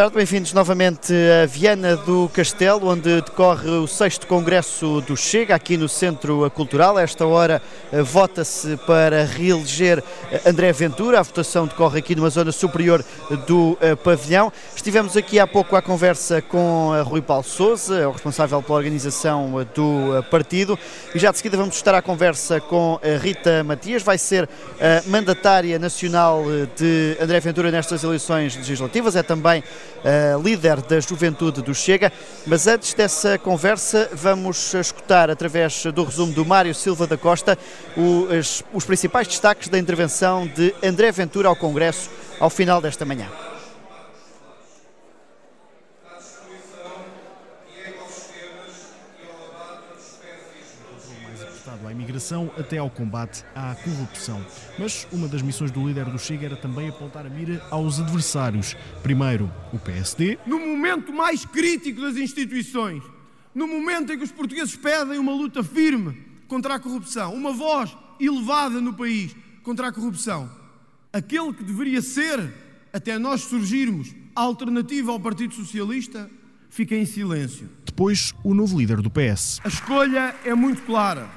tarde, bem-vindos novamente a Viana do Castelo, onde decorre o 6 Congresso do Chega, aqui no Centro Cultural. A esta hora eh, vota-se para reeleger eh, André Ventura. A votação decorre aqui numa zona superior do uh, pavilhão. Estivemos aqui há pouco à conversa com Rui Paulo Souza, o responsável pela organização do partido, e já de seguida vamos estar à conversa com Rita Matias, vai ser mandatária nacional de André Ventura nestas eleições legislativas, é também líder da juventude do Chega. Mas antes dessa conversa, vamos escutar, através do resumo do Mário Silva da Costa, os, principais destaques da intervenção de André Ventura ao Congresso ao final desta manhã. Até ao combate à corrupção. Mas uma das missões do líder do Chega era também apontar a mira aos adversários. Primeiro, o PSD. No momento mais crítico das instituições, no momento em que os portugueses pedem uma luta firme contra a corrupção, uma voz elevada no país contra a corrupção, aquele que deveria ser, até nós surgirmos, a alternativa ao Partido Socialista, fica em silêncio. Depois, o novo líder do PS. A escolha é muito clara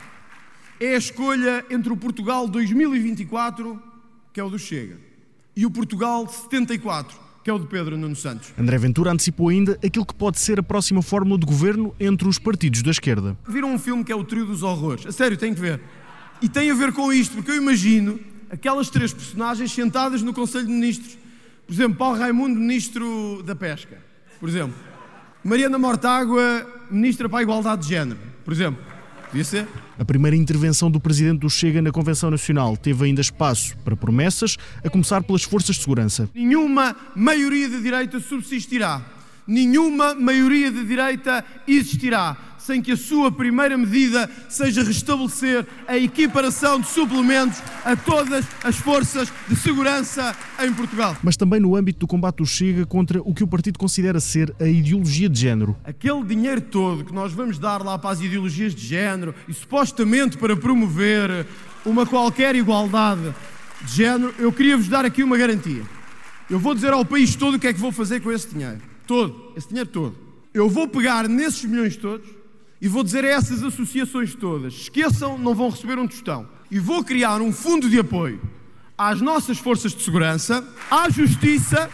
é a escolha entre o Portugal 2024, que é o do Chega, e o Portugal 74, que é o de Pedro Nuno Santos. André Ventura antecipou ainda aquilo que pode ser a próxima fórmula de governo entre os partidos da esquerda. Viram um filme que é o Trio dos Horrores? A sério, tem que ver. E tem a ver com isto, porque eu imagino aquelas três personagens sentadas no Conselho de Ministros. Por exemplo, Paulo Raimundo, Ministro da Pesca, por exemplo. Mariana Mortágua, Ministra para a Igualdade de Género, por exemplo. Podia ser. A primeira intervenção do presidente do Chega na Convenção Nacional teve ainda espaço para promessas, a começar pelas forças de segurança. Nenhuma maioria de direita subsistirá. Nenhuma maioria de direita existirá sem que a sua primeira medida seja restabelecer a equiparação de suplementos a todas as forças de segurança em Portugal. Mas também no âmbito do combate do Chega contra o que o partido considera ser a ideologia de género. Aquele dinheiro todo que nós vamos dar lá para as ideologias de género e supostamente para promover uma qualquer igualdade de género, eu queria vos dar aqui uma garantia. Eu vou dizer ao país todo o que é que vou fazer com esse dinheiro. Todo, esse dinheiro todo. Eu vou pegar nesses milhões todos e vou dizer a essas associações todas: esqueçam, não vão receber um tostão. E vou criar um fundo de apoio às nossas forças de segurança, à justiça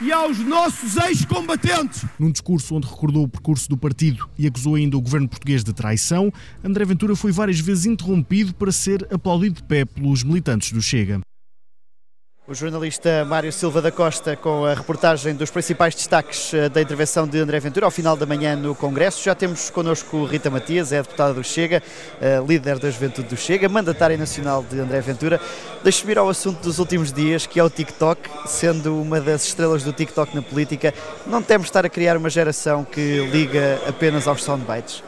e aos nossos ex-combatentes. Num discurso onde recordou o percurso do partido e acusou ainda o governo português de traição, André Ventura foi várias vezes interrompido para ser aplaudido de pé pelos militantes do Chega. O jornalista Mário Silva da Costa com a reportagem dos principais destaques eh, da intervenção de André Ventura ao final da manhã no Congresso. Já temos connosco Rita Matias, é deputada do Chega, eh, líder da juventude do Chega, mandatária nacional de André Ventura. Deixe-me ir ao assunto dos últimos dias, que é o TikTok, sendo uma das estrelas do TikTok na política. Não temos de estar a criar uma geração que liga apenas aos soundbites?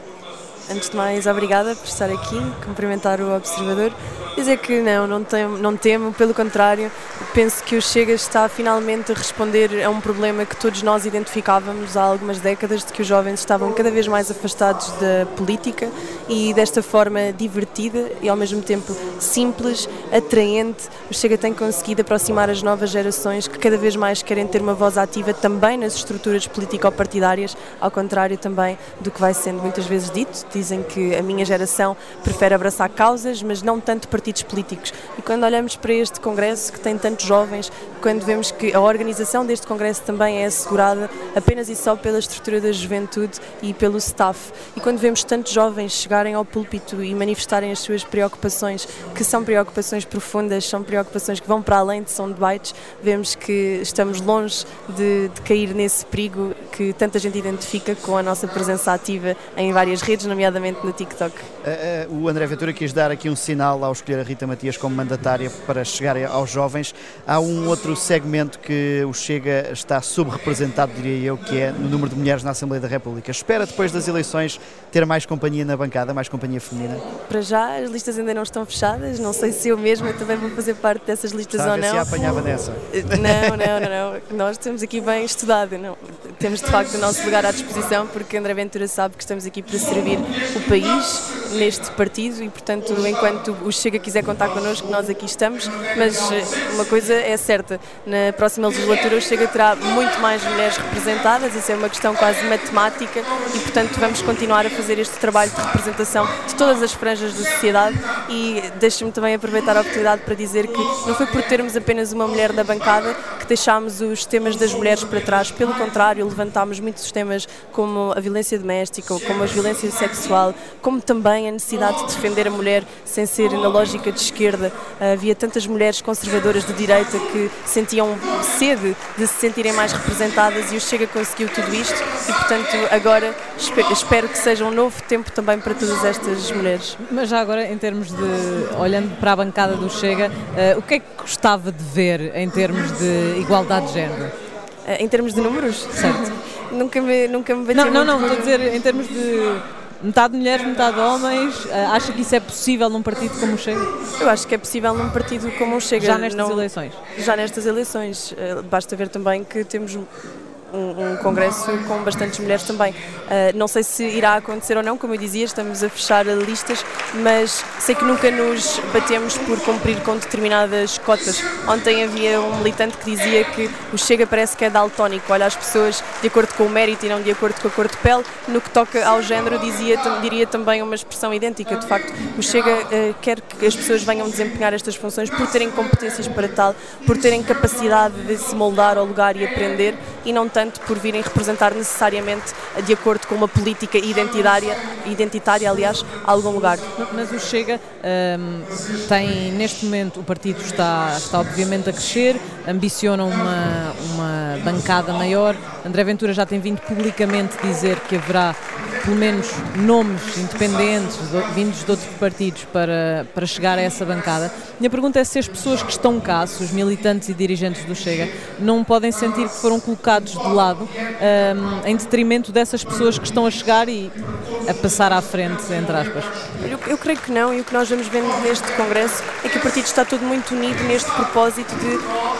Antes de mais, obrigada por estar aqui, cumprimentar o observador. Dizer que não, não temo, não temo, pelo contrário, penso que o Chega está finalmente a responder a um problema que todos nós identificávamos há algumas décadas, de que os jovens estavam cada vez mais afastados da política e desta forma divertida e ao mesmo tempo simples, atraente, o Chega tem conseguido aproximar as novas gerações que cada vez mais querem ter uma voz ativa também nas estruturas político-partidárias, ao contrário também do que vai sendo muitas vezes dito dizem que a minha geração prefere abraçar causas, mas não tanto partidos políticos. E quando olhamos para este Congresso, que tem tantos jovens, quando vemos que a organização deste Congresso também é assegurada apenas e só pela estrutura da juventude e pelo staff, e quando vemos tantos jovens chegarem ao púlpito e manifestarem as suas preocupações, que são preocupações profundas, são preocupações que vão para além de são debates, vemos que estamos longe de, de cair nesse perigo que tanta gente identifica com a nossa presença ativa em várias redes, nomeadamente nomeadamente no TikTok. Uh, uh, o André Ventura quis dar aqui um sinal ao escolher a Rita Matias como mandatária para chegar aos jovens. Há um outro segmento que o Chega está subrepresentado, diria eu, que é no número de mulheres na Assembleia da República. Espera depois das eleições ter mais companhia na bancada, mais companhia feminina? Para já, as listas ainda não estão fechadas. Não sei se eu mesma também vou fazer parte dessas listas ou não. se apanhava nessa. Não, não, não, não. Nós temos aqui bem estudado. Não. Temos de facto o nosso lugar à disposição porque André Ventura sabe que estamos aqui para servir o país neste partido e, portanto, enquanto o Chega quiser contar connosco, nós aqui estamos, mas uma coisa é certa, na próxima legislatura o Chega terá muito mais mulheres representadas, isso é uma questão quase matemática e, portanto, vamos continuar a fazer este trabalho de representação de todas as franjas da sociedade. E deixe-me também aproveitar a oportunidade para dizer que não foi por termos apenas uma mulher na bancada que deixámos os temas das mulheres para trás, pelo contrário, levantámos muitos temas como a violência doméstica, como a violência sexual, como também a necessidade de defender a mulher sem ser na lógica de esquerda. Havia tantas mulheres conservadoras de direita que sentiam sede de se sentirem mais representadas e o Chega conseguiu tudo isto e, portanto, agora espero que seja um novo tempo também para todas estas mulheres. Mas já agora, em termos de, olhando para a bancada do Chega, uh, o que é que gostava de ver em termos de igualdade de género? Uh, em termos de números? Certo. nunca me, nunca me bateu Não, não, não, estou a dizer em termos de metade mulheres, metade homens. Uh, acha que isso é possível num partido como o Chega? Eu acho que é possível num partido como o Chega. Já nestas não, eleições? Já nestas eleições. Uh, basta ver também que temos um, um, congresso com bastantes mulheres também. Uh, não sei se irá acontecer ou não, como eu dizia, estamos a fechar listas, mas sei que nunca nos batemos por cumprir com determinadas cotas. Ontem havia um militante que dizia que o Chega parece que é daltónico, olha as pessoas de acordo com o mérito e não de acordo com a cor de pele. No que toca ao género, dizia, diria também uma expressão idêntica. De facto, o Chega uh, quer que as pessoas venham desempenhar estas funções por terem competências para tal, por terem capacidade de se moldar ao lugar e aprender e não tanto por virem representar necessariamente de acordo com uma política identitária, identitária aliás, a algum lugar. Mas o Chega um, tem, neste momento, o partido está, está obviamente a crescer, ambiciona uma, uma bancada maior. André Ventura já tem vindo publicamente dizer que haverá pelo menos nomes independentes vindos de outros partidos para, para chegar a essa bancada. Minha pergunta é se as pessoas que estão cá, se os militantes e dirigentes do Chega, não podem sentir que foram colocados de lado um, em detrimento dessas pessoas que estão a chegar e a passar à frente, entre aspas. Eu, eu creio que não, e o que nós vamos vendo neste Congresso é que o partido está todo muito unido neste propósito de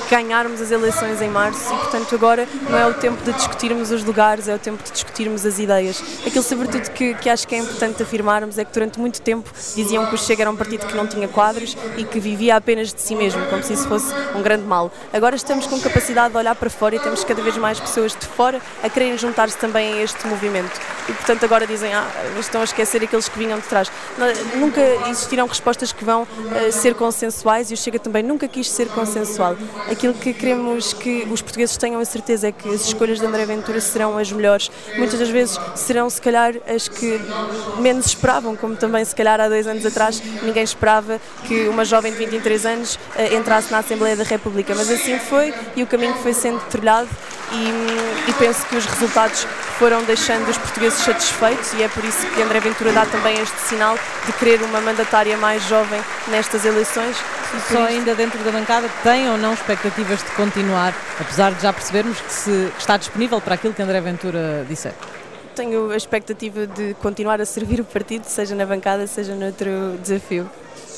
ganharmos as eleições em março e, portanto, agora não é o tempo de discutirmos os lugares, é o tempo de discutirmos as ideias. Aquilo, sobretudo, que, que acho que é importante afirmarmos é que durante muito tempo diziam que o Chega era um partido que não tinha quadros e que vivia apenas de si mesmo, como se isso fosse um grande mal. Agora estamos com capacidade de olhar para fora e temos cada vez mais pessoas de fora a quererem juntar-se também a este movimento. E, portanto, agora dizem, ah, estão a esquecer aqueles que vinham de trás. Nunca existirão respostas que vão uh, ser consensuais e o Chega também nunca quis ser consensual. Aquilo que queremos que os portugueses tenham a certeza é que as escolhas de André Ventura serão as melhores. Muitas das vezes serão, se calhar, as que menos esperavam, como também, se calhar, há dois anos atrás, ninguém esperava que uma jovem de 23 anos uh, entrasse na Assembleia da República. Mas assim foi e o caminho foi sendo trilhado e, e penso que os resultados foram deixando os portugueses satisfeitos e é por isso que André Ventura dá também este sinal de querer uma mandatária mais jovem nestas eleições. Só ainda dentro da bancada tem ou não expectativas de continuar, apesar de já percebermos que, se, que está disponível para aquilo que André Ventura disser? Tenho a expectativa de continuar a servir o partido, seja na bancada, seja noutro desafio.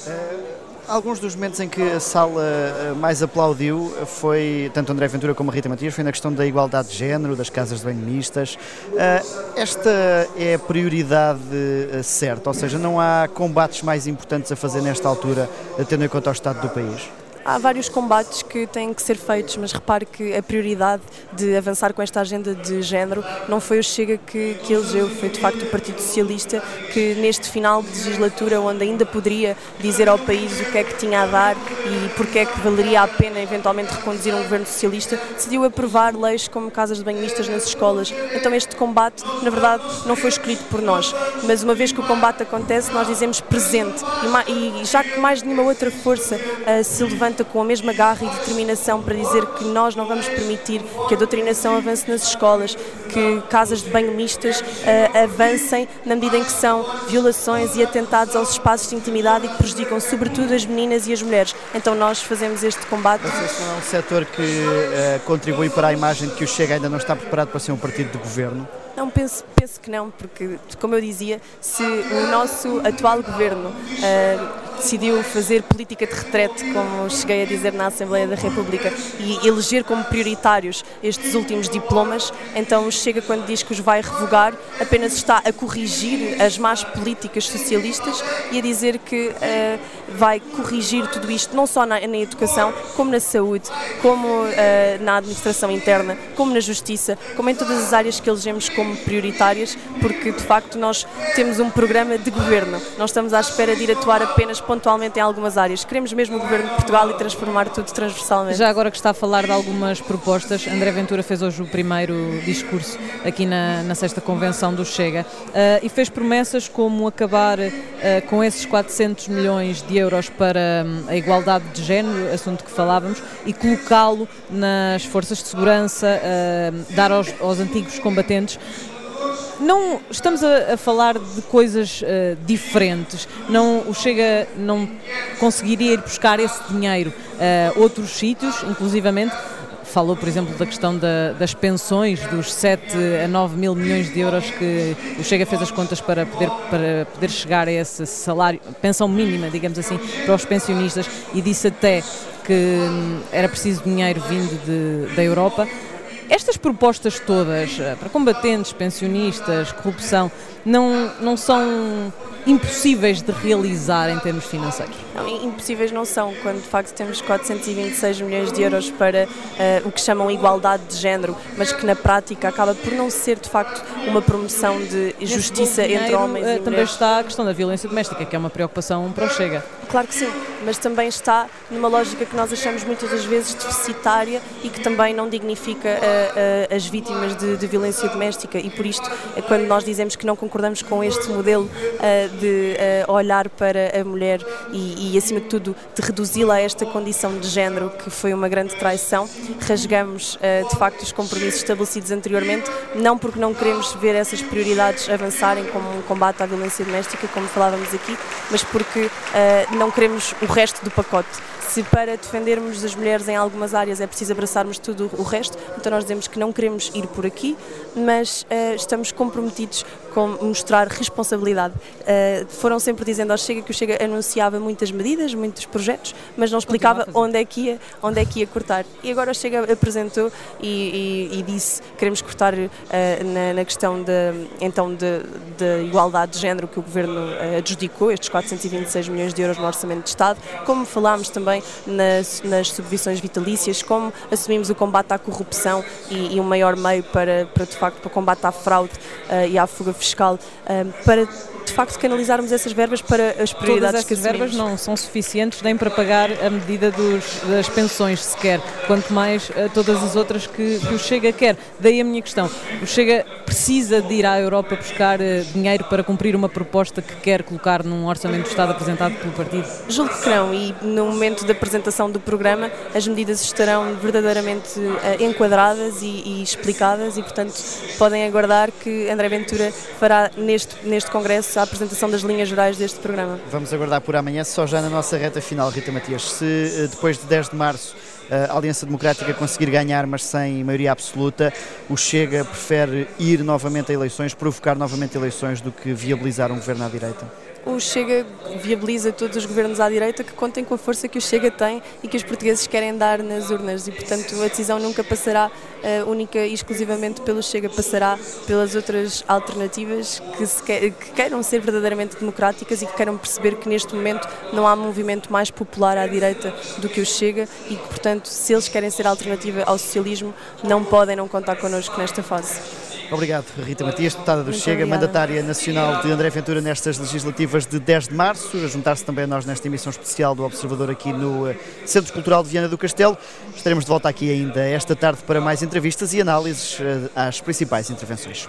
Uh Alguns dos momentos em que a sala eh, mais aplaudiu foi, tanto André Ventura como Rita Matias, foi na questão da igualdade de género, das casas de banho mistas. Eh, esta é a prioridade eh, certa, ou seja, não há combates mais importantes a fazer nesta altura, tendo em conta o estado do país? Há vários combates que têm que ser feitos, mas repare que a prioridade de avançar com esta agenda de género não foi o Chega que, que elegeu, foi de facto o Partido Socialista que neste final de legislatura, onde ainda poderia dizer ao país o que é que tinha a dar e porque é que valeria a pena eventualmente reconduzir um governo socialista, decidiu aprovar leis como casas de banhistas nas escolas. Então este combate, na verdade, não foi escolhido por nós, mas uma vez que o combate acontece, nós dizemos presente e, já que mais nenhuma outra força uh, se levanta luta com a mesma garra e determinação para dizer que nós não vamos permitir que a doutrinação avance nas escolas, que casas de banho mistas uh, avancem na medida em que são violações e atentados aos espaços de intimidade e que prejudicam sobretudo as meninas e as mulheres. Então nós fazemos este combate. Se não é um setor que uh, contribui para a imagem de que o Chega ainda não está preparado para ser um partido de governo. Não, penso, penso que não, porque, como eu dizia, se o nosso atual governo uh, decidiu fazer política de retrete, como cheguei a dizer na Assembleia da República, e eleger como prioritários estes últimos diplomas, então Chega, quando diz que os vai revogar, apenas está a corrigir as más políticas socialistas e a dizer que uh, vai corrigir tudo isto, não só na, na educação, como na saúde, como uh, na administração interna, como na justiça, como em todas as áreas que elegemos como prioritárias, porque de facto nós temos um programa de governo, não estamos à espera de ir atuar apenas pontualmente em algumas áreas, queremos mesmo o governo de Portugal e transformar tudo transversalmente. Já agora que está a falar de algumas propostas, André Ventura fez hoje o primeiro discurso aqui na, na sexta convenção do Chega uh, e fez promessas como acabar uh, com esses 400 milhões de euros para um, a igualdade de género, assunto que falávamos, e colocá-lo nas forças de segurança, uh, dar aos, aos antigos combatentes não estamos a, a, falar de coisas uh, diferentes. Não o Chega não conseguiria ir buscar esse dinheiro a uh, outros sítios, inclusivamente falou, por exemplo, da questão da, das pensões, dos 7 a 9 mil milhões de euros que o Chega fez as contas para poder, para poder chegar a esse salário, pensão mínima, digamos assim, para os pensionistas e disse até que hum, era preciso dinheiro vindo de, da Europa. Estas propostas todas eh, para combatentes, pensionistas, corrupção, não, não são impossíveis de realizar em termos financeiros? Não, impossíveis não são, quando de facto temos 426 milhões de euros para uh, o que chamam igualdade de género, mas que na prática acaba por não ser de facto uma promoção de justiça dinheiro, entre homens e também mulheres. Também está a questão da violência doméstica, que é uma preocupação para o Chega. Claro que sim, mas também está numa lógica que nós achamos muitas das vezes deficitária e que também não dignifica uh, as vítimas de, de, violência doméstica e por isto, quando nós dizemos que não concordamos com este modelo de olhar para a mulher e, e, acima de tudo, de reduzi-la a esta condição de género que foi uma grande traição. Rasgamos, de facto, os compromissos estabelecidos anteriormente, não porque não queremos ver essas prioridades avançarem, como o combate à violência doméstica, como falávamos aqui, mas porque não queremos o resto do pacote se para defendermos as mulheres em algumas áreas é preciso abraçarmos tudo o resto, então nós dizemos que não queremos ir por aqui, mas uh, estamos comprometidos com mostrar responsabilidade. Uh, foram sempre dizendo ao Chega que o Chega anunciava muitas medidas, muitos projetos, mas não explicava onde é, que ia, onde é que ia cortar. E agora o Chega apresentou e, e, e disse queremos cortar uh, na, na, questão de, então de, de, igualdade de género que o Governo adjudicou, estes 426 milhões de euros no Orçamento de Estado, como falámos também nas, nas subvenções vitalícias, como assumimos o combate à corrupção e, e um maior meio para, para, de facto, para combate à fraude uh, e à fuga fiscal, uh, para de facto canalizarmos essas verbas para as prioridades Todas que assumimos. verbas não são suficientes nem para pagar a medida dos, das pensões sequer, quanto mais uh, todas as outras que, que, o Chega quer. Daí a minha questão, o Chega precisa de ir à Europa buscar dinheiro para cumprir uma proposta que quer colocar num orçamento do Estado apresentado pelo partido? Julgo que não e no momento da apresentação do programa, as medidas estarão verdadeiramente uh, enquadradas e, e, explicadas e, portanto, podem aguardar que André Ventura fará neste, neste Congresso a apresentação das linhas gerais deste programa. Vamos aguardar por amanhã, só já na nossa reta final, Rita Matias. Se uh, depois de 10 de março a Aliança Democrática conseguir ganhar, mas sem maioria absoluta, o Chega prefere ir novamente a eleições, provocar novamente eleições, do que viabilizar um governo à direita? o Chega viabiliza todos os governos à direita que contem com a força que o Chega tem e que os portugueses querem dar nas urnas e, portanto, a decisão nunca passará uh, única e exclusivamente pelo Chega, passará pelas outras alternativas que, se que, que queiram ser verdadeiramente democráticas e que queiram perceber que neste momento não há movimento mais popular à direita do que o Chega e que, portanto, se eles querem ser alternativa ao socialismo, não podem não contar connosco nesta fase. Obrigado, Rita Matias, deputada do Muito Chega, obrigada. mandatária nacional de André Ventura nestas legislativas de 10 de março, a juntar-se também a nós nesta emissão especial do Observador aqui no eh, Centro Cultural de Viana do Castelo. Estaremos de volta aqui ainda esta tarde para mais entrevistas e análises eh, às principais intervenções.